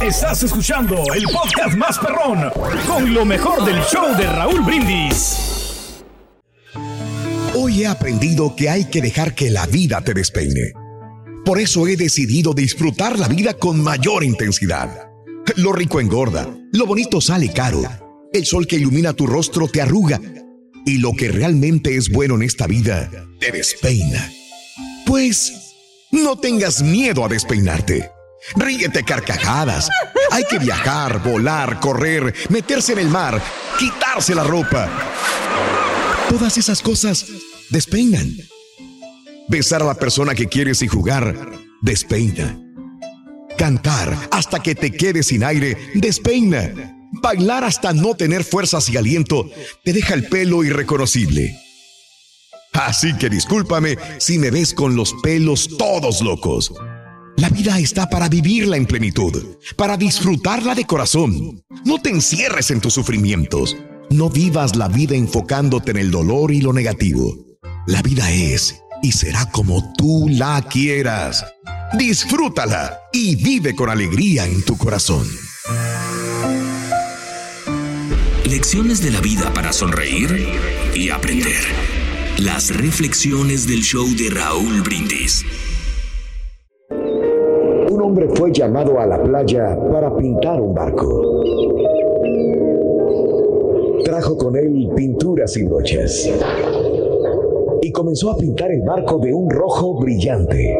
Estás escuchando el podcast más perrón con lo mejor del show de Raúl Brindis. Hoy he aprendido que hay que dejar que la vida te despeine. Por eso he decidido disfrutar la vida con mayor intensidad. Lo rico engorda, lo bonito sale caro, el sol que ilumina tu rostro te arruga y lo que realmente es bueno en esta vida te despeina. Pues no tengas miedo a despeinarte. Ríete carcajadas. Hay que viajar, volar, correr, meterse en el mar, quitarse la ropa. Todas esas cosas despeinan. Besar a la persona que quieres y jugar despeina. Cantar hasta que te quedes sin aire despeina. Bailar hasta no tener fuerzas y aliento te deja el pelo irreconocible. Así que discúlpame si me ves con los pelos todos locos. La vida está para vivirla en plenitud, para disfrutarla de corazón. No te encierres en tus sufrimientos. No vivas la vida enfocándote en el dolor y lo negativo. La vida es y será como tú la quieras. Disfrútala y vive con alegría en tu corazón. Lecciones de la vida para sonreír y aprender. Las reflexiones del show de Raúl Brindis hombre fue llamado a la playa para pintar un barco. Trajo con él pinturas y brochas. Y comenzó a pintar el barco de un rojo brillante,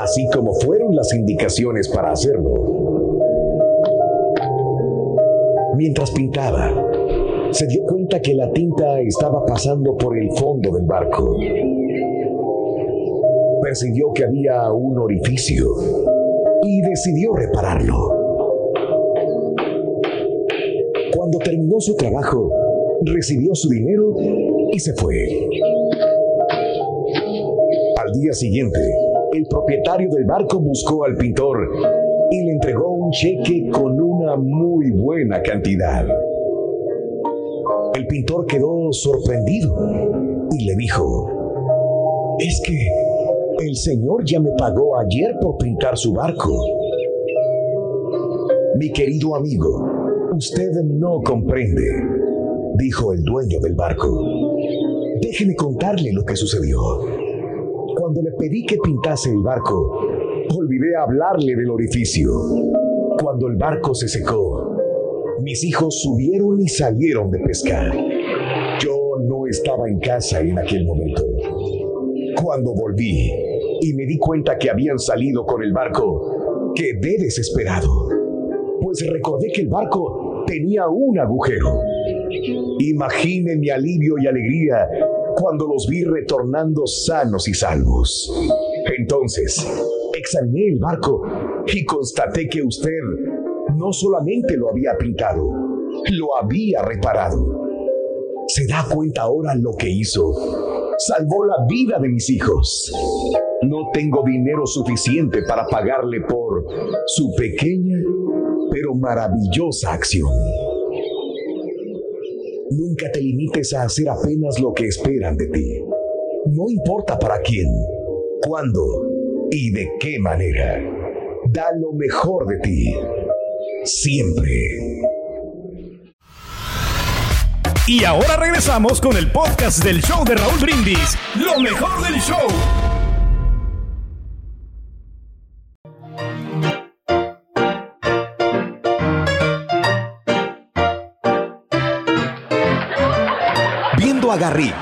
así como fueron las indicaciones para hacerlo. Mientras pintaba, se dio cuenta que la tinta estaba pasando por el fondo del barco percibió que había un orificio y decidió repararlo. Cuando terminó su trabajo, recibió su dinero y se fue. Al día siguiente, el propietario del barco buscó al pintor y le entregó un cheque con una muy buena cantidad. El pintor quedó sorprendido y le dijo, es que el señor ya me pagó ayer por pintar su barco. Mi querido amigo, usted no comprende, dijo el dueño del barco. Déjeme contarle lo que sucedió. Cuando le pedí que pintase el barco, olvidé hablarle del orificio. Cuando el barco se secó, mis hijos subieron y salieron de pescar. Yo no estaba en casa en aquel momento. Cuando volví y me di cuenta que habían salido con el barco, quedé desesperado, pues recordé que el barco tenía un agujero. Imagine mi alivio y alegría cuando los vi retornando sanos y salvos. Entonces, examiné el barco y constaté que usted no solamente lo había pintado, lo había reparado. ¿Se da cuenta ahora lo que hizo? Salvó la vida de mis hijos. No tengo dinero suficiente para pagarle por su pequeña pero maravillosa acción. Nunca te limites a hacer apenas lo que esperan de ti. No importa para quién, cuándo y de qué manera. Da lo mejor de ti. Siempre. Y ahora regresamos con el podcast del show de Raúl Brindis. Lo mejor del show. Viendo a Garrick,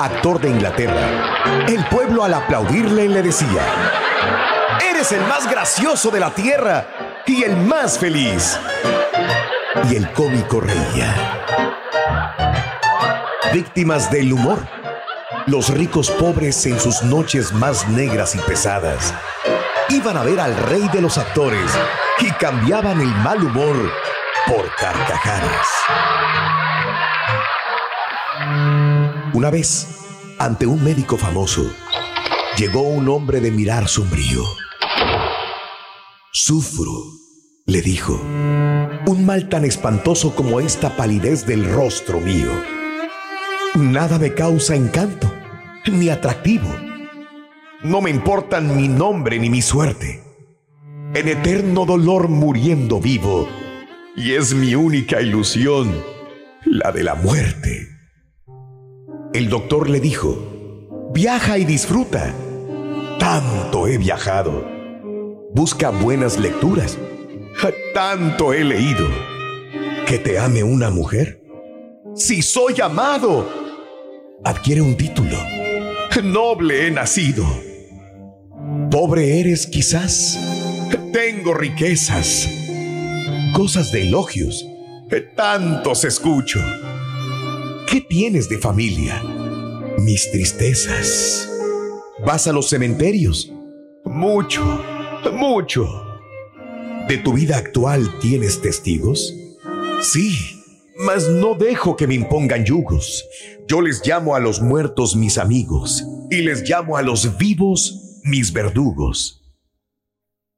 actor de Inglaterra, el pueblo al aplaudirle le decía, Eres el más gracioso de la tierra y el más feliz. Y el cómico reía. Víctimas del humor. Los ricos pobres en sus noches más negras y pesadas iban a ver al rey de los actores y cambiaban el mal humor por carcajadas. Una vez, ante un médico famoso, llegó un hombre de mirar sombrío. Sufro, le dijo, un mal tan espantoso como esta palidez del rostro mío. Nada me causa encanto, ni atractivo. No me importan mi nombre ni mi suerte. En eterno dolor muriendo vivo, y es mi única ilusión, la de la muerte. El doctor le dijo, viaja y disfruta. Tanto he viajado. Busca buenas lecturas. Tanto he leído. ¿Que te ame una mujer? Si soy amado, adquiere un título. Noble he nacido. Pobre eres quizás. Tengo riquezas. Cosas de elogios. Tantos escucho. ¿Qué tienes de familia? Mis tristezas. ¿Vas a los cementerios? Mucho, mucho. ¿De tu vida actual tienes testigos? Sí, mas no dejo que me impongan yugos. Yo les llamo a los muertos mis amigos y les llamo a los vivos mis verdugos.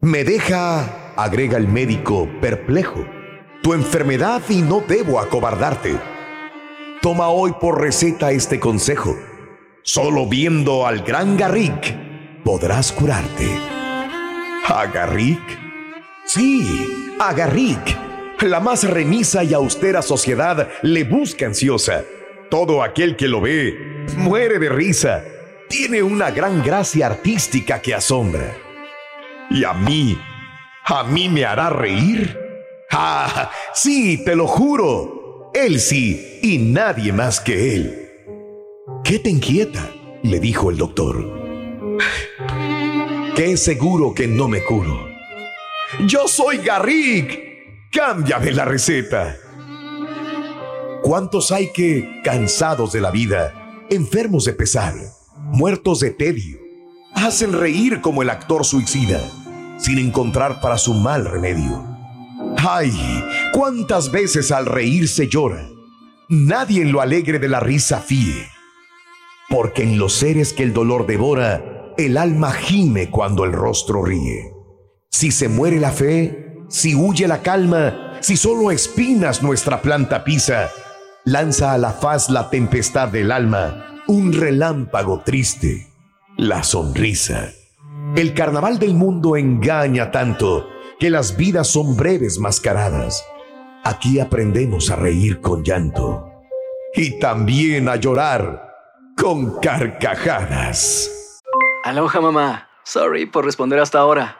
Me deja, agrega el médico, perplejo, tu enfermedad y no debo acobardarte Toma hoy por receta este consejo. Solo viendo al gran Garrick podrás curarte. ¿A Garrick? Sí, a Garrick. La más remisa y austera sociedad le busca ansiosa. Todo aquel que lo ve muere de risa. Tiene una gran gracia artística que asombra. ¿Y a mí? ¿A mí me hará reír? Ah, sí, te lo juro. Él sí, y nadie más que él. ¿Qué te inquieta? le dijo el doctor. Qué seguro que no me curo. Yo soy Garrick. Cámbiame la receta. ¿Cuántos hay que, cansados de la vida, enfermos de pesar, muertos de tedio, hacen reír como el actor suicida, sin encontrar para su mal remedio? Ay, cuántas veces al reírse llora. Nadie en lo alegre de la risa fíe. Porque en los seres que el dolor devora, el alma gime cuando el rostro ríe. Si se muere la fe, si huye la calma, si solo espinas nuestra planta pisa, lanza a la faz la tempestad del alma, un relámpago triste, la sonrisa. El carnaval del mundo engaña tanto que las vidas son breves mascaradas. Aquí aprendemos a reír con llanto y también a llorar con carcajadas. Aloha mamá. Sorry por responder hasta ahora.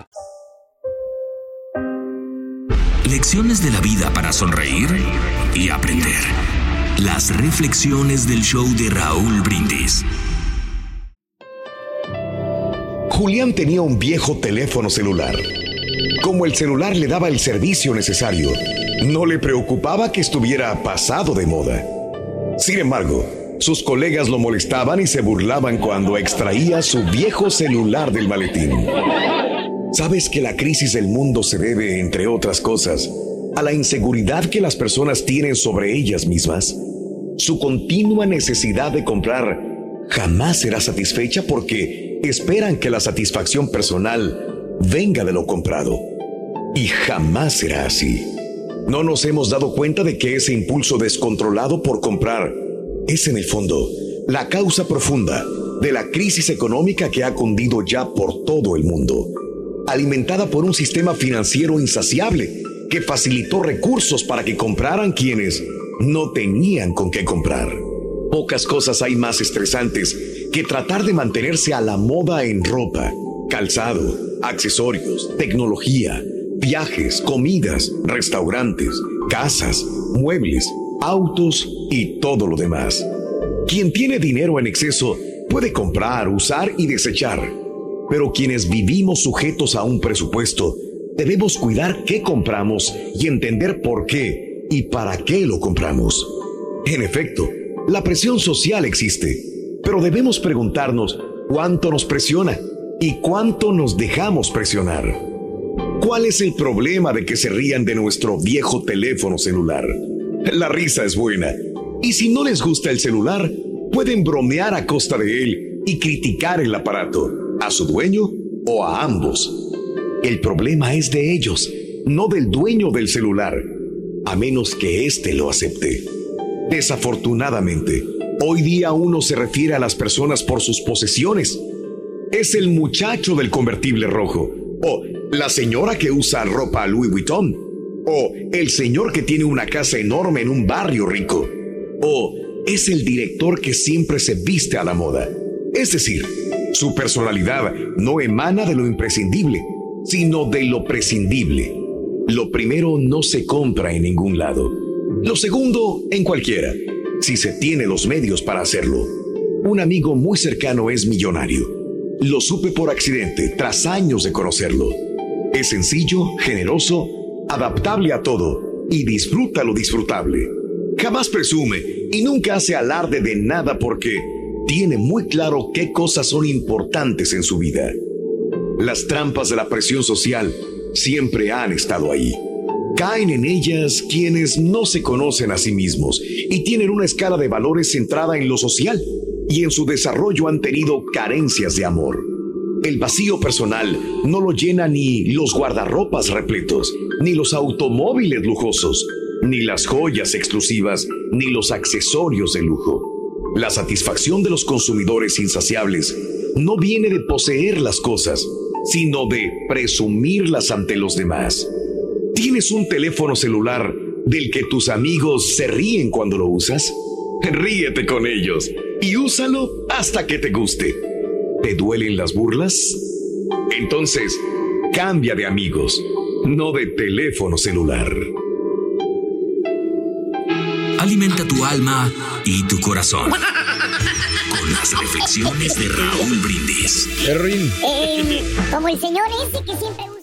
Lecciones de la vida para sonreír y aprender. Las reflexiones del show de Raúl Brindis. Julián tenía un viejo teléfono celular. Como el celular le daba el servicio necesario, no le preocupaba que estuviera pasado de moda. Sin embargo, sus colegas lo molestaban y se burlaban cuando extraía su viejo celular del maletín. Sabes que la crisis del mundo se debe, entre otras cosas, a la inseguridad que las personas tienen sobre ellas mismas. Su continua necesidad de comprar jamás será satisfecha porque esperan que la satisfacción personal venga de lo comprado. Y jamás será así. No nos hemos dado cuenta de que ese impulso descontrolado por comprar es en el fondo la causa profunda de la crisis económica que ha cundido ya por todo el mundo, alimentada por un sistema financiero insaciable que facilitó recursos para que compraran quienes no tenían con qué comprar. Pocas cosas hay más estresantes que tratar de mantenerse a la moda en ropa, calzado, accesorios, tecnología, viajes, comidas, restaurantes, casas, muebles, autos y todo lo demás. Quien tiene dinero en exceso puede comprar, usar y desechar, pero quienes vivimos sujetos a un presupuesto, debemos cuidar qué compramos y entender por qué y para qué lo compramos. En efecto, la presión social existe, pero debemos preguntarnos cuánto nos presiona y cuánto nos dejamos presionar. ¿Cuál es el problema de que se rían de nuestro viejo teléfono celular? La risa es buena. Y si no les gusta el celular, pueden bromear a costa de él y criticar el aparato, su dueño o a ambos. El problema es de ellos, no del dueño del celular, a menos que éste lo acepte. Desafortunadamente, hoy día uno se refiere a las personas por sus posesiones. Es el muchacho del convertible rojo, o la señora que usa ropa Louis Vuitton, o el señor que tiene una casa enorme en un barrio rico, o es el director que siempre se viste a la moda. Es decir, su personalidad no emana de lo imprescindible, sino de lo prescindible. Lo primero no se compra en ningún lado. Lo segundo, en cualquiera, si se tiene los medios para hacerlo. Un amigo muy cercano es millonario. Lo supe por accidente tras años de conocerlo. Es sencillo, generoso, adaptable a todo y disfruta lo disfrutable. Jamás presume y nunca hace alarde de nada porque tiene muy claro qué cosas son importantes en su vida. Las trampas de la presión social siempre han estado ahí. Caen en ellas quienes no se conocen a sí mismos y tienen una escala de valores centrada en lo social y en su desarrollo han tenido carencias de amor. El vacío personal no lo llena ni los guardarropas repletos, ni los automóviles lujosos, ni las joyas exclusivas, ni los accesorios de lujo. La satisfacción de los consumidores insaciables no viene de poseer las cosas, sino de presumirlas ante los demás. ¿Tienes un teléfono celular del que tus amigos se ríen cuando lo usas? Ríete con ellos y úsalo hasta que te guste. ¿Te duelen las burlas? Entonces, cambia de amigos, no de teléfono celular. Alimenta tu alma y tu corazón con las reflexiones de Raúl Brindis. Eh, como el señor ese que siempre usa.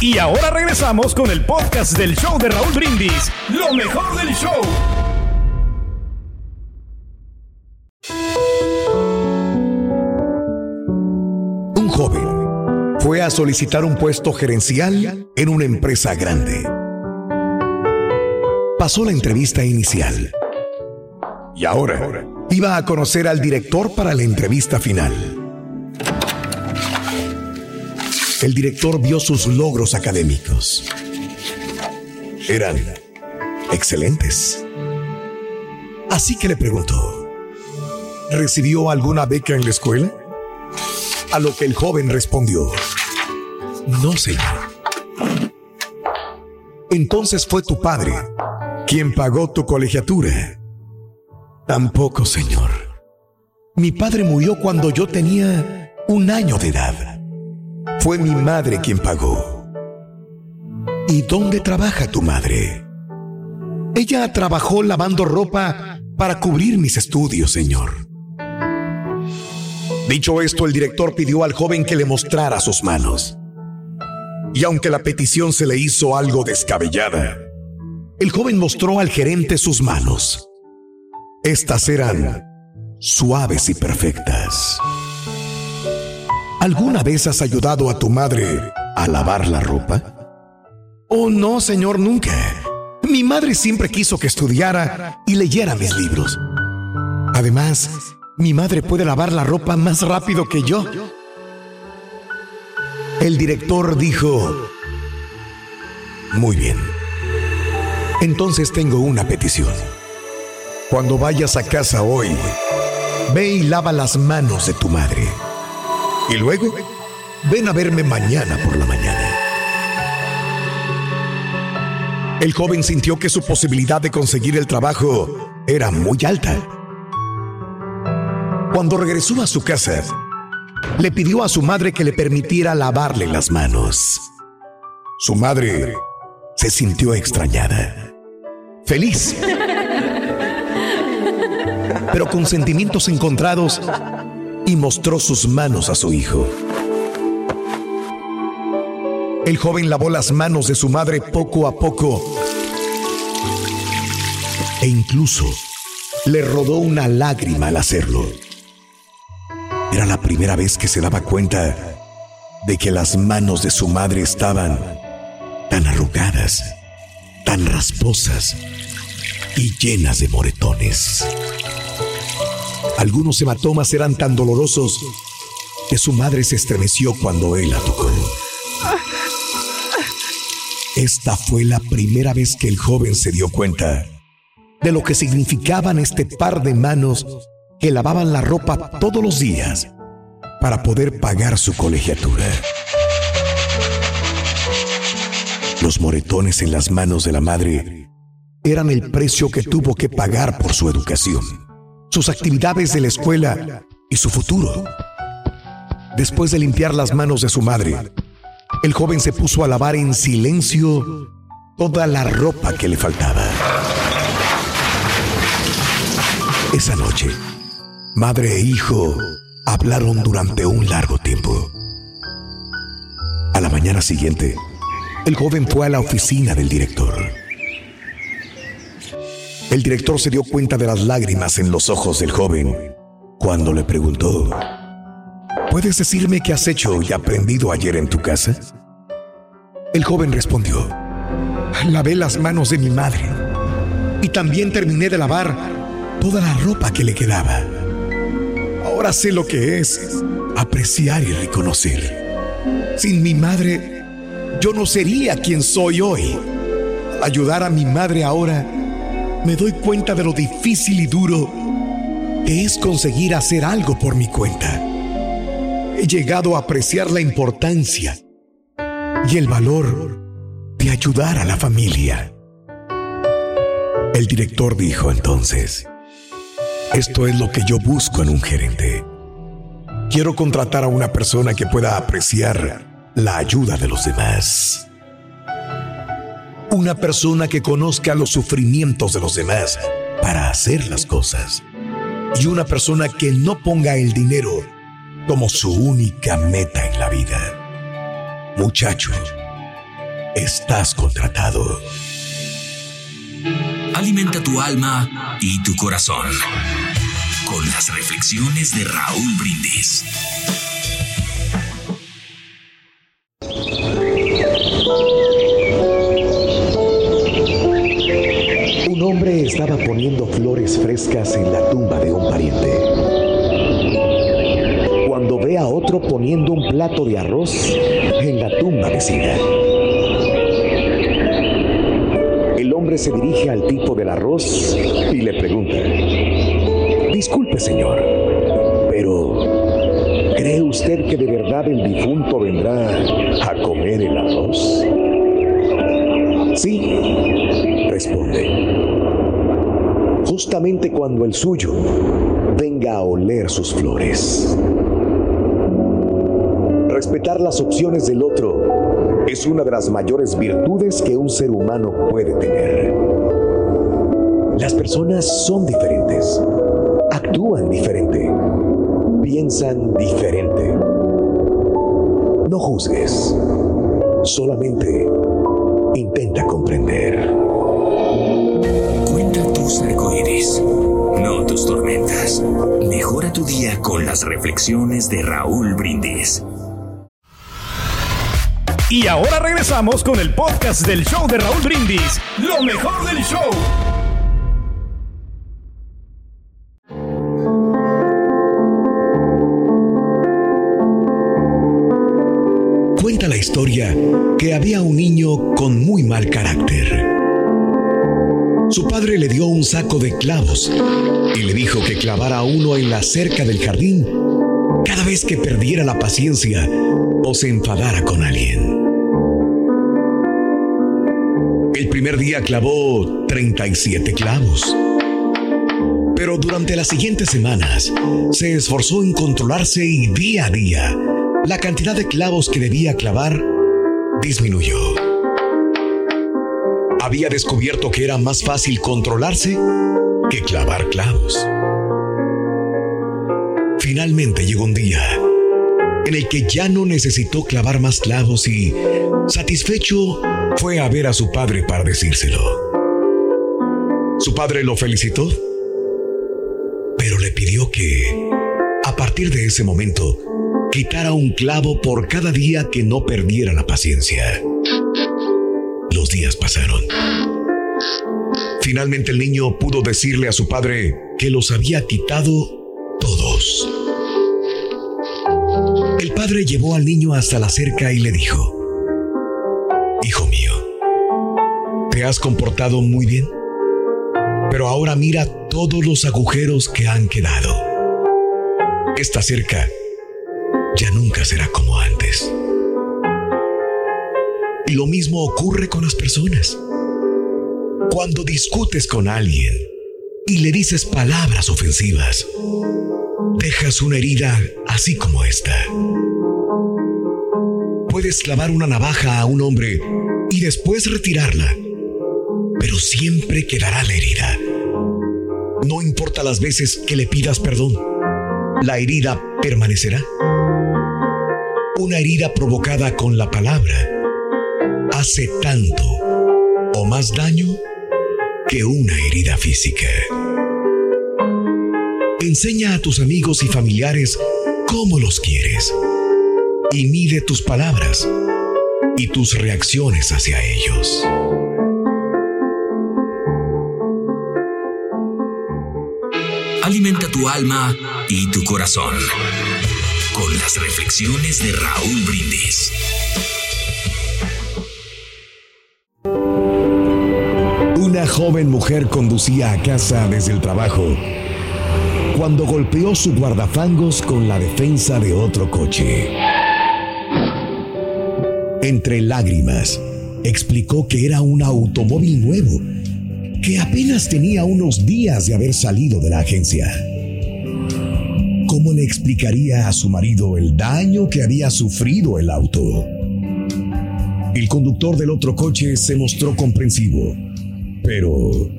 Y ahora regresamos con el podcast del show de Raúl Brindis. Lo mejor del show. Un joven fue a solicitar un puesto gerencial en una empresa grande. Pasó la entrevista inicial. Y ahora iba a conocer al director para la entrevista final. El director vio sus logros académicos. Eran excelentes. Así que le preguntó, ¿recibió alguna beca en la escuela? A lo que el joven respondió, no, señor. Entonces fue tu padre quien pagó tu colegiatura. Tampoco, señor. Mi padre murió cuando yo tenía un año de edad. Fue mi madre quien pagó. ¿Y dónde trabaja tu madre? Ella trabajó lavando ropa para cubrir mis estudios, señor. Dicho esto, el director pidió al joven que le mostrara sus manos. Y aunque la petición se le hizo algo descabellada, el joven mostró al gerente sus manos. Estas eran suaves y perfectas. ¿Alguna vez has ayudado a tu madre a lavar la ropa? Oh, no, señor, nunca. Mi madre siempre quiso que estudiara y leyera mis libros. Además, mi madre puede lavar la ropa más rápido que yo. El director dijo, muy bien, entonces tengo una petición. Cuando vayas a casa hoy, ve y lava las manos de tu madre. Y luego, ven a verme mañana por la mañana. El joven sintió que su posibilidad de conseguir el trabajo era muy alta. Cuando regresó a su casa, le pidió a su madre que le permitiera lavarle las manos. Su madre se sintió extrañada, feliz, pero con sentimientos encontrados y mostró sus manos a su hijo. El joven lavó las manos de su madre poco a poco e incluso le rodó una lágrima al hacerlo. Era la primera vez que se daba cuenta de que las manos de su madre estaban tan arrugadas, tan rasposas y llenas de moretones. Algunos hematomas eran tan dolorosos que su madre se estremeció cuando él la tocó. Esta fue la primera vez que el joven se dio cuenta de lo que significaban este par de manos que lavaban la ropa todos los días para poder pagar su colegiatura. Los moretones en las manos de la madre eran el precio que tuvo que pagar por su educación, sus actividades de la escuela y su futuro. Después de limpiar las manos de su madre, el joven se puso a lavar en silencio toda la ropa que le faltaba. Esa noche, madre e hijo hablaron durante un largo tiempo. A la mañana siguiente, el joven fue a la oficina del director. El director se dio cuenta de las lágrimas en los ojos del joven cuando le preguntó, ¿Puedes decirme qué has hecho y aprendido ayer en tu casa? El joven respondió, lavé las manos de mi madre y también terminé de lavar toda la ropa que le quedaba. Ahora sé lo que es apreciar y reconocer. Sin mi madre, yo no sería quien soy hoy. ayudar a mi madre ahora, me doy cuenta de lo difícil y duro que es conseguir hacer algo por mi cuenta he llegado a apreciar la importancia y el valor de ayudar a la familia. El director dijo entonces, esto es lo que yo busco en un gerente. Quiero contratar a una persona que pueda apreciar la ayuda de los demás. Una persona que conozca los sufrimientos de los demás para hacer las cosas. Y una persona que no ponga el dinero como su única meta en la vida. Muchacho, estás contratado. Alimenta tu alma y tu corazón con las reflexiones de Raúl Brindis. Un hombre estaba poniendo flores frescas en la tumba de un pariente cuando ve a otro poniendo un plato de arroz en la tumba vecina. El hombre se dirige al tipo del arroz y le pregunta, disculpe señor, pero ¿cree usted que de verdad el difunto vendrá a comer el arroz? Sí, responde. Justamente cuando el suyo venga a oler sus flores. Respetar las opciones del otro es una de las mayores virtudes que un ser humano puede tener. Las personas son diferentes, actúan diferente, piensan diferente. No juzgues, solamente intenta comprender. Cuenta tus no tus tormentas. Mejora tu día con las reflexiones de Raúl Brindis. Y ahora regresamos con el podcast del show de Raúl Brindis, lo mejor del show. Le dio un saco de clavos y le dijo que clavara uno en la cerca del jardín cada vez que perdiera la paciencia o se enfadara con alguien. El primer día clavó 37 clavos. Pero durante las siguientes semanas se esforzó en controlarse y día a día la cantidad de clavos que debía clavar disminuyó. Había descubierto que era más fácil controlarse que clavar clavos. Finalmente llegó un día en el que ya no necesitó clavar más clavos y, satisfecho, fue a ver a su padre para decírselo. Su padre lo felicitó, pero le pidió que, a partir de ese momento, quitara un clavo por cada día que no perdiera la paciencia. Los días pasaron. Finalmente el niño pudo decirle a su padre que los había quitado todos. El padre llevó al niño hasta la cerca y le dijo, Hijo mío, te has comportado muy bien, pero ahora mira todos los agujeros que han quedado. Esta cerca ya nunca será como antes. Lo mismo ocurre con las personas. Cuando discutes con alguien y le dices palabras ofensivas, dejas una herida así como esta. Puedes clavar una navaja a un hombre y después retirarla, pero siempre quedará la herida. No importa las veces que le pidas perdón, la herida permanecerá. Una herida provocada con la palabra hace tanto o más daño que una herida física. Enseña a tus amigos y familiares cómo los quieres y mide tus palabras y tus reacciones hacia ellos. Alimenta tu alma y tu corazón con las reflexiones de Raúl Brindis. Joven mujer conducía a casa desde el trabajo cuando golpeó su guardafangos con la defensa de otro coche. Entre lágrimas, explicó que era un automóvil nuevo, que apenas tenía unos días de haber salido de la agencia. ¿Cómo le explicaría a su marido el daño que había sufrido el auto? El conductor del otro coche se mostró comprensivo, pero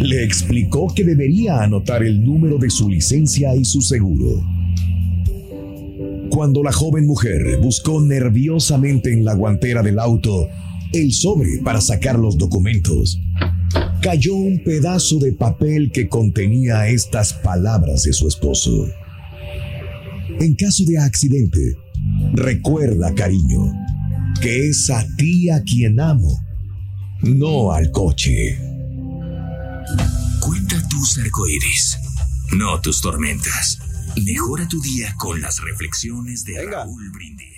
le explicó que debería anotar el número de su licencia y su seguro. Cuando la joven mujer buscó nerviosamente en la guantera del auto el sobre para sacar los documentos, cayó un pedazo de papel que contenía estas palabras de su esposo. En caso de accidente, recuerda, cariño, que es a ti a quien amo, no al coche. Cuenta tus arcoíris, no tus tormentas. Mejora tu día con las reflexiones de Raúl Brindis.